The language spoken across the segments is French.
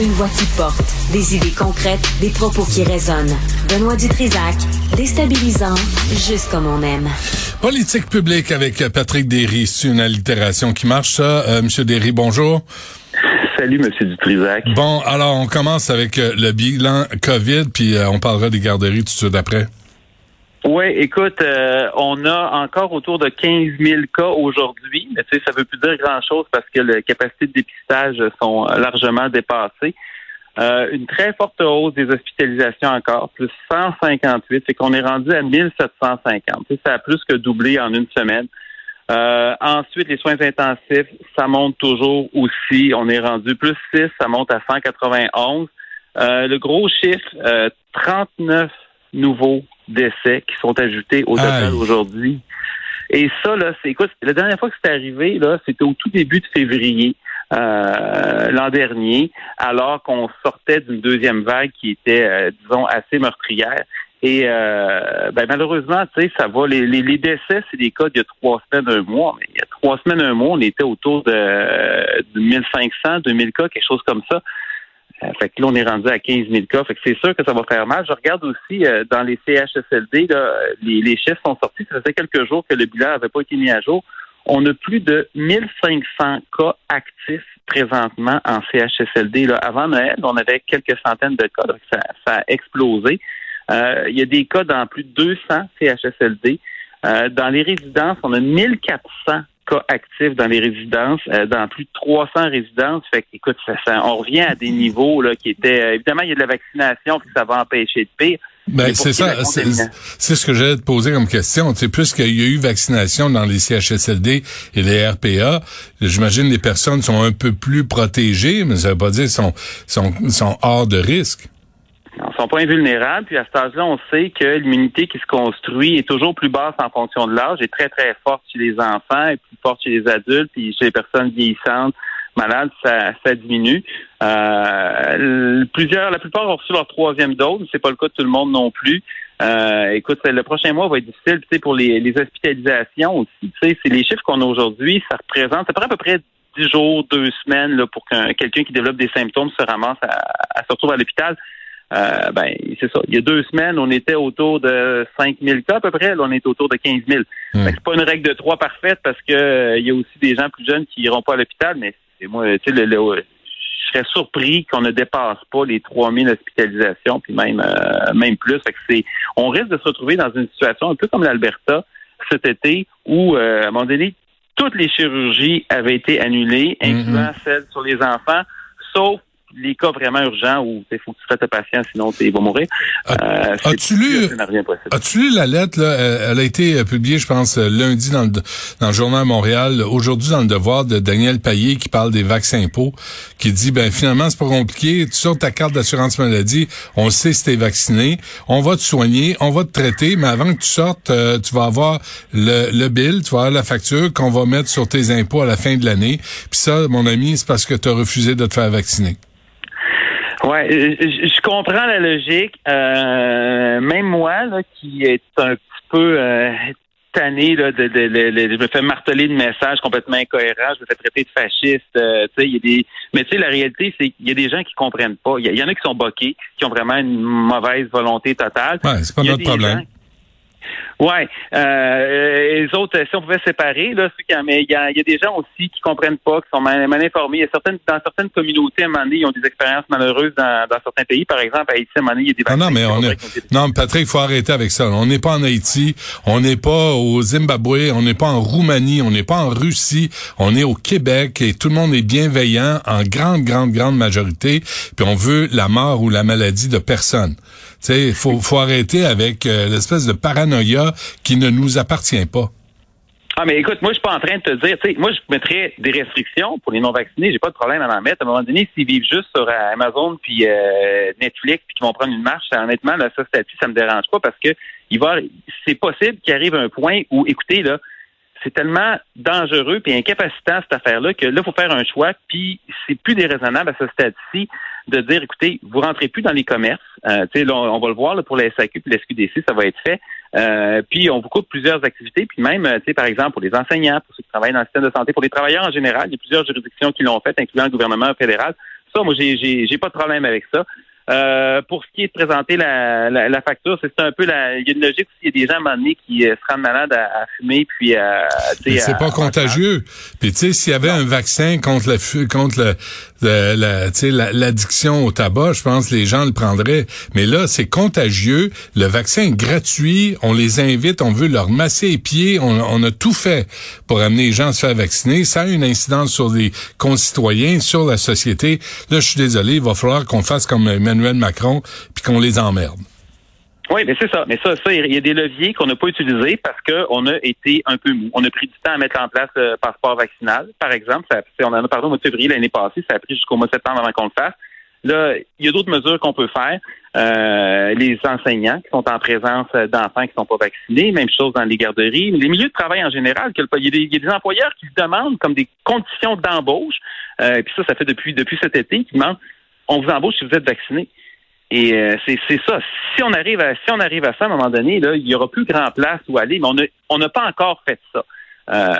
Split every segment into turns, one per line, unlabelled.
Une voix qui porte, des idées concrètes, des propos qui résonnent. Benoît Dutrisac, déstabilisant, juste comme on aime.
Politique publique avec Patrick Derry, c'est une allitération qui marche, ça. Euh, Monsieur Derry, bonjour.
Salut, Monsieur Dutrisac.
Bon, alors on commence avec euh, le bilan COVID, puis euh, on parlera des garderies tout de suite après.
Oui, écoute, euh, on a encore autour de 15 000 cas aujourd'hui, mais tu sais, ça veut plus dire grand-chose parce que les capacités de dépistage sont largement dépassées. Euh, une très forte hausse des hospitalisations encore, plus 158, c'est qu'on est rendu à 1750. Tu sais, ça a plus que doublé en une semaine. Euh, ensuite, les soins intensifs, ça monte toujours aussi. On est rendu plus 6, ça monte à 191. le gros chiffre, 39 nouveaux décès qui sont ajoutés au total aujourd'hui. Et ça, là, c'est écoute, la dernière fois que c'est arrivé, là, c'était au tout début de février. Euh, l'an dernier, alors qu'on sortait d'une deuxième vague qui était, euh, disons, assez meurtrière. Et euh, ben, malheureusement, tu sais, ça va. Les, les, décès, c'est des cas d'il y a trois semaines, un mois. Mais il y a trois semaines, un mois, on était autour de, de 1500, 2000 cas, quelque chose comme ça. Euh, fait que là, on est rendu à 15 000 cas. Fait que c'est sûr que ça va faire mal. Je regarde aussi euh, dans les CHSLD, les, chiffres sont sortis. Ça faisait quelques jours que le bilan n'avait pas été mis à jour. On a plus de 1500 cas actifs présentement en CHSLD. Là. Avant Noël, on avait quelques centaines de cas. Ça, ça, a explosé. Euh, il y a des cas dans plus de 200 CHSLD. dans les résidences, on a 1400 cas actifs dans les résidences, euh, dans plus de 300 résidences. Fait écoute, ça, on revient à des niveaux là, qui étaient... Euh, évidemment, il y a de la vaccination, puis ça va empêcher de pire.
Ben, c'est ça, c'est ce que j'allais te poser comme question. C'est plus qu'il y a eu vaccination dans les CHSLD et les RPA, j'imagine les personnes sont un peu plus protégées, mais ça veut pas dire sont, sont hors de risque.
Ils sont pas invulnérables. Puis à cet âge-là, on sait que l'immunité qui se construit est toujours plus basse en fonction de l'âge, est très, très forte chez les enfants et plus forte chez les adultes, puis chez les personnes vieillissantes, malades, ça, ça diminue. Euh, plusieurs, la plupart ont reçu leur troisième dose. C'est pas le cas de tout le monde non plus. Euh, écoute, le prochain mois va être difficile, tu sais, pour les, les hospitalisations aussi. Tu sais, c'est les chiffres qu'on a aujourd'hui, ça représente, ça prend à peu près dix jours, deux semaines là, pour que quelqu'un qui développe des symptômes se ramasse à, à se retrouver à l'hôpital. Euh, ben, c'est ça. Il y a deux semaines, on était autour de 5 000 cas à peu près. Là, on est autour de 15 000. Hmm. C'est pas une règle de trois parfaite parce que euh, il y a aussi des gens plus jeunes qui iront pas à l'hôpital. Mais c'est moi, tu sais, je serais surpris qu'on ne dépasse pas les 3 000 hospitalisations, puis même euh, même plus. Fait que c'est, on risque de se retrouver dans une situation un peu comme l'Alberta cet été où, à un moment donné, toutes les chirurgies avaient été annulées, hmm, incluant hmm. celles sur les enfants, sauf les cas vraiment urgents où il faut que tu fasses ta patient, sinon il va mourir.
Euh, as-tu lu, as lu la lettre? Là, elle a été euh, publiée, je pense, euh, lundi dans le, dans le journal Montréal. Aujourd'hui, dans le Devoir de Daniel Payet qui parle des vaccins impôts, qui dit, ben finalement, c'est pas compliqué. Tu sors ta carte d'assurance maladie, on sait si t'es vacciné, on va te soigner, on va te traiter, mais avant que tu sortes, tu vas avoir le, le bill, tu vas avoir la facture qu'on va mettre sur tes impôts à la fin de l'année. Puis ça, mon ami, c'est parce que tu as refusé de te faire vacciner.
Ouais, je, comprends la logique. Euh, même moi, là, qui est un petit peu euh, tanné là, de, de, je me fais marteler de messages complètement incohérents, je me fais traiter de fasciste. Euh, tu sais, il y a des, mais tu sais, la réalité, c'est qu'il y a des gens qui comprennent pas. Il y, en a qui sont boqués, qui ont vraiment une mauvaise volonté totale.
Ouais, c'est pas notre problème.
Ouais. Euh, les autres, si on pouvait séparer, là, mais il y a, y a, des gens aussi qui comprennent pas, qui sont mal, informés. Il y a certaines, dans certaines communautés, à un moment donné, ils ont des expériences malheureuses dans, dans certains pays. Par exemple, à Haïti, à un moment donné, il y a des
ah non, mais on est... Non, Patrick, il faut arrêter avec ça. On n'est pas en Haïti, on n'est pas au Zimbabwe, on n'est pas en Roumanie, on n'est pas en Russie, on est au Québec et tout le monde est bienveillant en grande, grande, grande majorité. Puis on veut la mort ou la maladie de personne. Tu sais, faut, faut arrêter avec euh, l'espèce de paranoïa qui ne nous appartient pas.
Ah, mais écoute, moi, je suis pas en train de te dire, tu sais, moi, je mettrais des restrictions pour les non-vaccinés. J'ai pas de problème à en mettre. À un moment donné, s'ils vivent juste sur euh, Amazon puis euh, Netflix puis qu'ils vont prendre une marche, honnêtement, là, ça, ça me dérange pas parce que c'est possible qu'il arrive un point où, écoutez, là, c'est tellement dangereux puis incapacitant cette affaire-là que là, il faut faire un choix, puis c'est plus déraisonnable à ce stade-ci de dire, écoutez, vous rentrez plus dans les commerces. Euh, là, on, va le voir pour la SAQ puis la SQDC, ça va être fait. Euh, puis on vous coupe plusieurs activités, puis même, euh, tu sais, par exemple, pour les enseignants, pour ceux qui travaillent dans le système de santé, pour les travailleurs en général, il y a plusieurs juridictions qui l'ont fait, incluant le gouvernement fédéral. ça, moi, j'ai, j'ai, j'ai pas de problème avec ça. Euh, pour ce qui est de présenter la, la, facture, c'est un peu la. Il y a une logique aussi. Il y a des gens à un moment donné qui euh, se rendent malades à, fumer puis à.
C'est pas contagieux. Puis tu sais, s'il y avait un vaccin contre la contre le, l'addiction au tabac, je pense les gens le prendraient. Mais là, c'est contagieux. Le vaccin est gratuit. On les invite. On veut leur masser les pieds. On, a tout fait pour amener les gens à se faire vacciner. Ça a une incidence sur les concitoyens, sur la société. Là, je suis désolé. Il va falloir qu'on fasse comme Emmanuel Macron puis qu'on les emmerde.
Oui, mais c'est ça. Mais ça, ça, il y a des leviers qu'on n'a pas utilisés parce qu'on a été un peu mou. On a pris du temps à mettre en place le passeport vaccinal, par exemple. Ça, on en a parlé au mois de février l'année passée. Ça a pris jusqu'au mois de septembre avant qu'on le fasse. Là, il y a d'autres mesures qu'on peut faire. Euh, les enseignants qui sont en présence d'enfants qui ne sont pas vaccinés, même chose dans les garderies, les milieux de travail en général. Il y a des, employeurs qui demandent comme des conditions d'embauche. Euh, et puis ça, ça fait depuis depuis cet été, qui demandent on vous embauche si vous êtes vacciné. Et euh, c'est ça. Si on arrive à si on arrive à ça à un moment donné, là, il y aura plus grand place où aller, mais on n'a on n'a pas encore fait ça. Euh,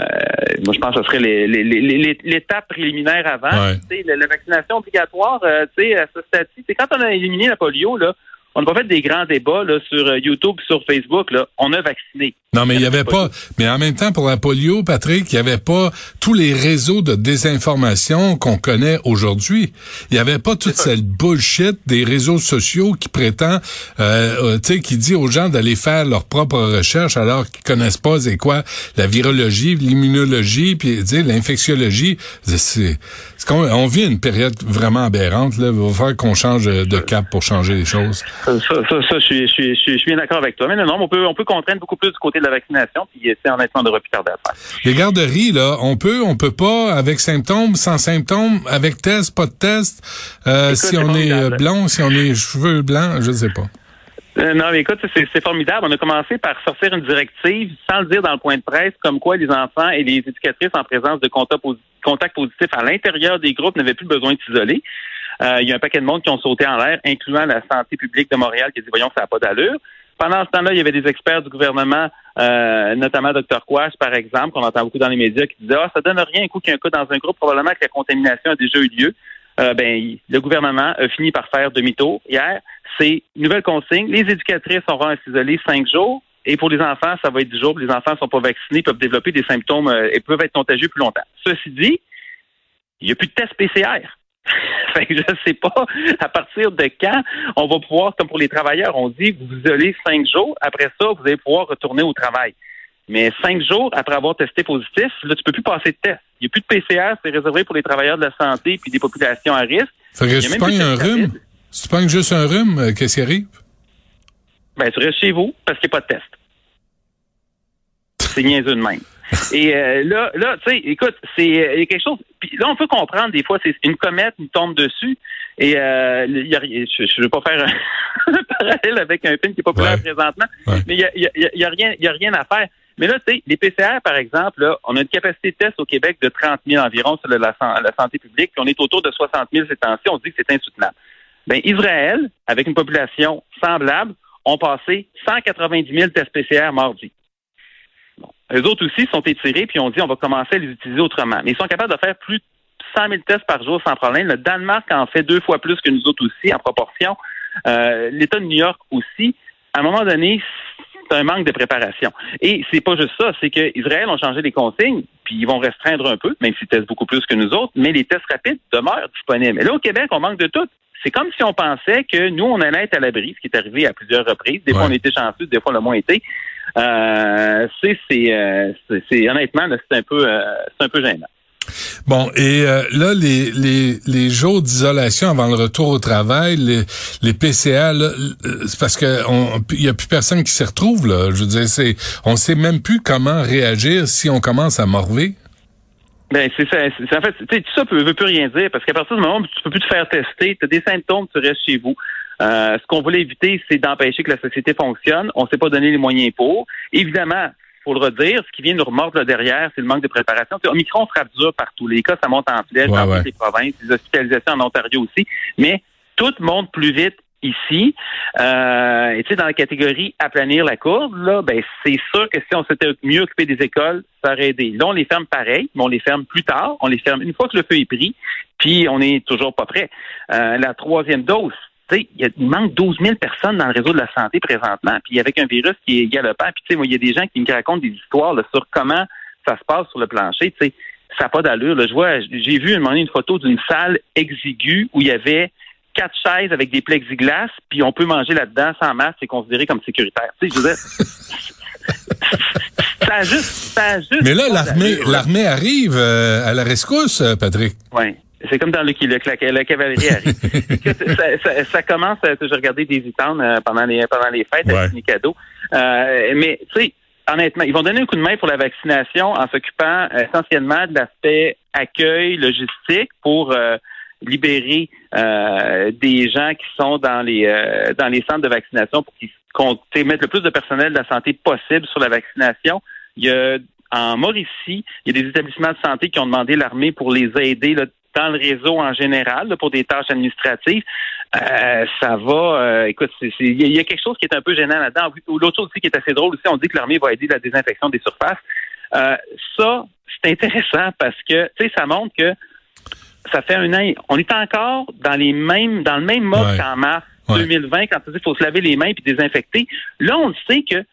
moi, je pense que ce serait l'étape préliminaire avant. La, la, vaccination obligatoire, euh, à ce stade-ci, quand on a éliminé la polio, là, on n'a pas fait des grands débats là, sur euh, YouTube, sur Facebook. Là. On a vacciné.
Non, mais il n'y avait pas. Mais en même temps, pour la polio, Patrick, il n'y avait pas tous les réseaux de désinformation qu'on connaît aujourd'hui. Il n'y avait pas toute cette bullshit des réseaux sociaux qui prétend, euh, euh, tu sais, qui dit aux gens d'aller faire leur propre recherche alors qu'ils connaissent pas c'est quoi la virologie, l'immunologie, puis l'infectiologie. C'est, on, vit une période vraiment aberrante. Là, il va falloir qu'on change de cap pour changer les choses.
Ça, ça, ça, je suis, je suis, je suis bien d'accord avec toi. Mais non, on peut, on peut contraindre beaucoup plus du côté de la vaccination, puis c'est honnêtement de plus tarder à faire.
Les garderies, là, on peut, on peut pas, avec symptômes, sans symptômes, avec test, pas de test, euh, si on est euh, blond, si on est cheveux blancs, je sais pas.
Euh, non, mais écoute, c'est formidable. On a commencé par sortir une directive, sans le dire dans le point de presse, comme quoi les enfants et les éducatrices en présence de contacts positifs à l'intérieur des groupes n'avaient plus besoin de s'isoler. Euh, il y a un paquet de monde qui ont sauté en l'air, incluant la santé publique de Montréal, qui a dit, voyons, ça n'a pas d'allure. Pendant ce temps-là, il y avait des experts du gouvernement, euh, notamment Dr. Quash, par exemple, qu'on entend beaucoup dans les médias, qui disaient, ah, ça donne rien un coup qu'il y a un cas dans un groupe, probablement que la contamination a déjà eu lieu. Euh, ben, le gouvernement a fini par faire demi-tour hier. C'est une nouvelle consigne. Les éducatrices auront à s'isoler cinq jours. Et pour les enfants, ça va être dix jours. Les enfants ne sont pas vaccinés, peuvent développer des symptômes et peuvent être contagieux plus longtemps. Ceci dit, il n'y a plus de tests PCR. fait que je ne sais pas à partir de quand on va pouvoir, comme pour les travailleurs, on dit vous isolez cinq jours, après ça, vous allez pouvoir retourner au travail. Mais cinq jours après avoir testé positif, là, tu peux plus passer de test. Il n'y a plus de PCR, c'est réservé pour les travailleurs de la santé puis des populations à risque.
Fait que si tu pognes un rhume, si tu pognes juste un rhume, euh, qu'est-ce qui arrive?
Ben, tu restes chez vous parce qu'il n'y a pas de test. C'est niaiseux de même. Et euh, là, là, tu sais, écoute, c'est euh, quelque chose. Puis là, on peut comprendre des fois, c'est une comète qui tombe dessus. Et euh, y a, je ne veux pas faire un parallèle avec un film qui est populaire présentement, mais il y a, y, a, y a, rien, y a rien à faire. Mais là, tu sais, les PCR, par exemple, là, on a une capacité de test au Québec de 30 000 environ sur la, la, santé publique, puis on est autour de 60 000 ces temps-ci. On dit que c'est insoutenable. Ben, Israël, avec une population semblable, ont passé 190 000 tests PCR mardi. Eux autres aussi sont étirés, puis on dit on va commencer à les utiliser autrement. Mais ils sont capables de faire plus de 100 000 tests par jour sans problème. Le Danemark en fait deux fois plus que nous autres aussi, en proportion. Euh, L'État de New York aussi. À un moment donné, c'est un manque de préparation. Et c'est pas juste ça, c'est qu'Israël ont changé les consignes, puis ils vont restreindre un peu, même s'ils testent beaucoup plus que nous autres, mais les tests rapides demeurent disponibles. Mais là, au Québec, on manque de tout. C'est comme si on pensait que nous, on allait être à l'abri, ce qui est arrivé à plusieurs reprises. Des fois, on était chanceux, des fois, le moins été. Euh, euh, c'est, honnêtement, c'est un peu, euh, c'est un peu gênant.
Bon, et là, les, les, les jours d'isolation avant le retour au travail, les, les PCA, c'est parce que il y a plus personne qui s'y retrouve là. Je veux dire, c'est, on sait même plus comment réagir si on commence à morver.
Ben c'est ça. en fait, tout ça ne veut plus rien dire parce qu'à partir du moment où tu peux plus te faire tester, tu as des symptômes, tu restes chez vous. Euh, ce qu'on voulait éviter, c'est d'empêcher que la société fonctionne. On ne s'est pas donné les moyens pour. Évidemment, faut le redire, ce qui vient nous remordre derrière, c'est le manque de préparation. Au Omicron frappe dur partout. Les cas, ça monte en flèche dans toutes les provinces, les hospitalisations en Ontario aussi. Mais tout monte plus vite ici. Euh, et tu sais, dans la catégorie aplanir la courbe, là, ben c'est sûr que si on s'était mieux occupé des écoles, ça aurait aidé. Là, on les ferme pareil, mais on les ferme plus tard. On les ferme une fois que le feu est pris, puis on n'est toujours pas prêt. Euh, la troisième dose, il, il manque 12 000 personnes dans le réseau de la santé présentement, puis avec un virus qui est galopant, puis tu sais, il y a des gens qui me racontent des histoires sur comment ça se passe sur le plancher, tu sais, ça n'a pas d'allure. Je vois, j'ai vu un une photo d'une salle exiguë où il y avait quatre chaises avec des plexiglas, puis on peut manger là-dedans sans masque, c'est considéré comme sécuritaire. Tu sais, je veux dire, ça a juste, ça a juste.
Mais là, l'armée, l'armée arrive euh, à la rescousse, euh, Patrick.
Oui. C'est comme dans le, le, la cavalerie arrive. ça, ça, commence, euh, j'ai regardé des euh, pendant les pendant les fêtes avec mes cadeaux. Euh, mais tu sais, honnêtement, ils vont donner un coup de main pour la vaccination en s'occupant essentiellement de l'aspect accueil, logistique pour libérer des gens qui sont dans les dans les centres de vaccination pour qu'ils mettent le plus de personnel de la santé possible sur la vaccination. Il y a en Mauricie, il y a des établissements de santé qui ont demandé l'armée pour les aider là, dans le réseau en général pour des tâches administratives. Euh, ça va. Euh, écoute, il y a quelque chose qui est un peu gênant là-dedans. L'autre chose aussi qui est assez drôle aussi, on dit que l'armée va aider la désinfection des surfaces. Euh, ça, c'est intéressant parce que tu sais, ça montre que ça fait un an. On est encore dans les mêmes, dans le même mode qu'en mars 2020 quand il faut se laver les mains puis désinfecter. Là, on sait que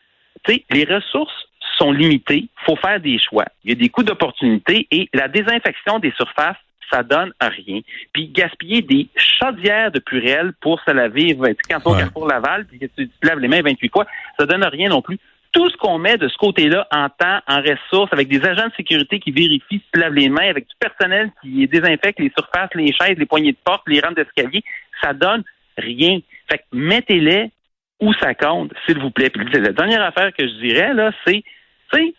tu sais, les ressources sont limitées. Il faut faire des choix. Il y a des coûts d'opportunité et la désinfection des surfaces ça donne à rien. Puis gaspiller des chaudières de purelle pour se laver, quand on ouais. pour Laval, puis que tu te laves les mains 28 fois, ça donne à rien non plus. Tout ce qu'on met de ce côté-là en temps, en ressources, avec des agents de sécurité qui vérifient si tu laves les mains, avec du personnel qui désinfecte les surfaces, les chaises, les poignées de porte, les rampes d'escalier, ça donne rien. Fait que mettez-les où ça compte, s'il vous plaît. Puis la dernière affaire que je dirais, là, c'est, tu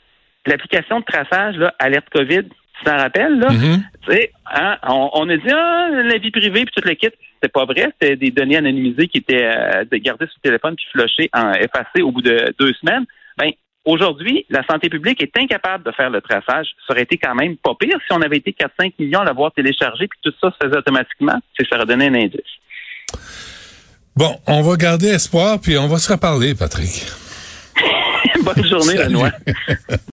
l'application de traçage, là, alerte COVID, tu t'en rappelles, là? Mm-hmm. Hein, on, a dit, ah, la vie privée, puis tout le kit. C'était pas vrai. C'était des données anonymisées qui étaient euh, gardées sur le téléphone puis flushées, en, effacées au bout de deux semaines. Ben, aujourd'hui, la santé publique est incapable de faire le traçage. Ça aurait été quand même pas pire si on avait été 4-5 millions à l'avoir téléchargé puis tout ça se faisait automatiquement. C'est ça aurait donné un indice.
Bon, on va garder espoir puis on va se reparler, Patrick.
Bonne journée, Benoît.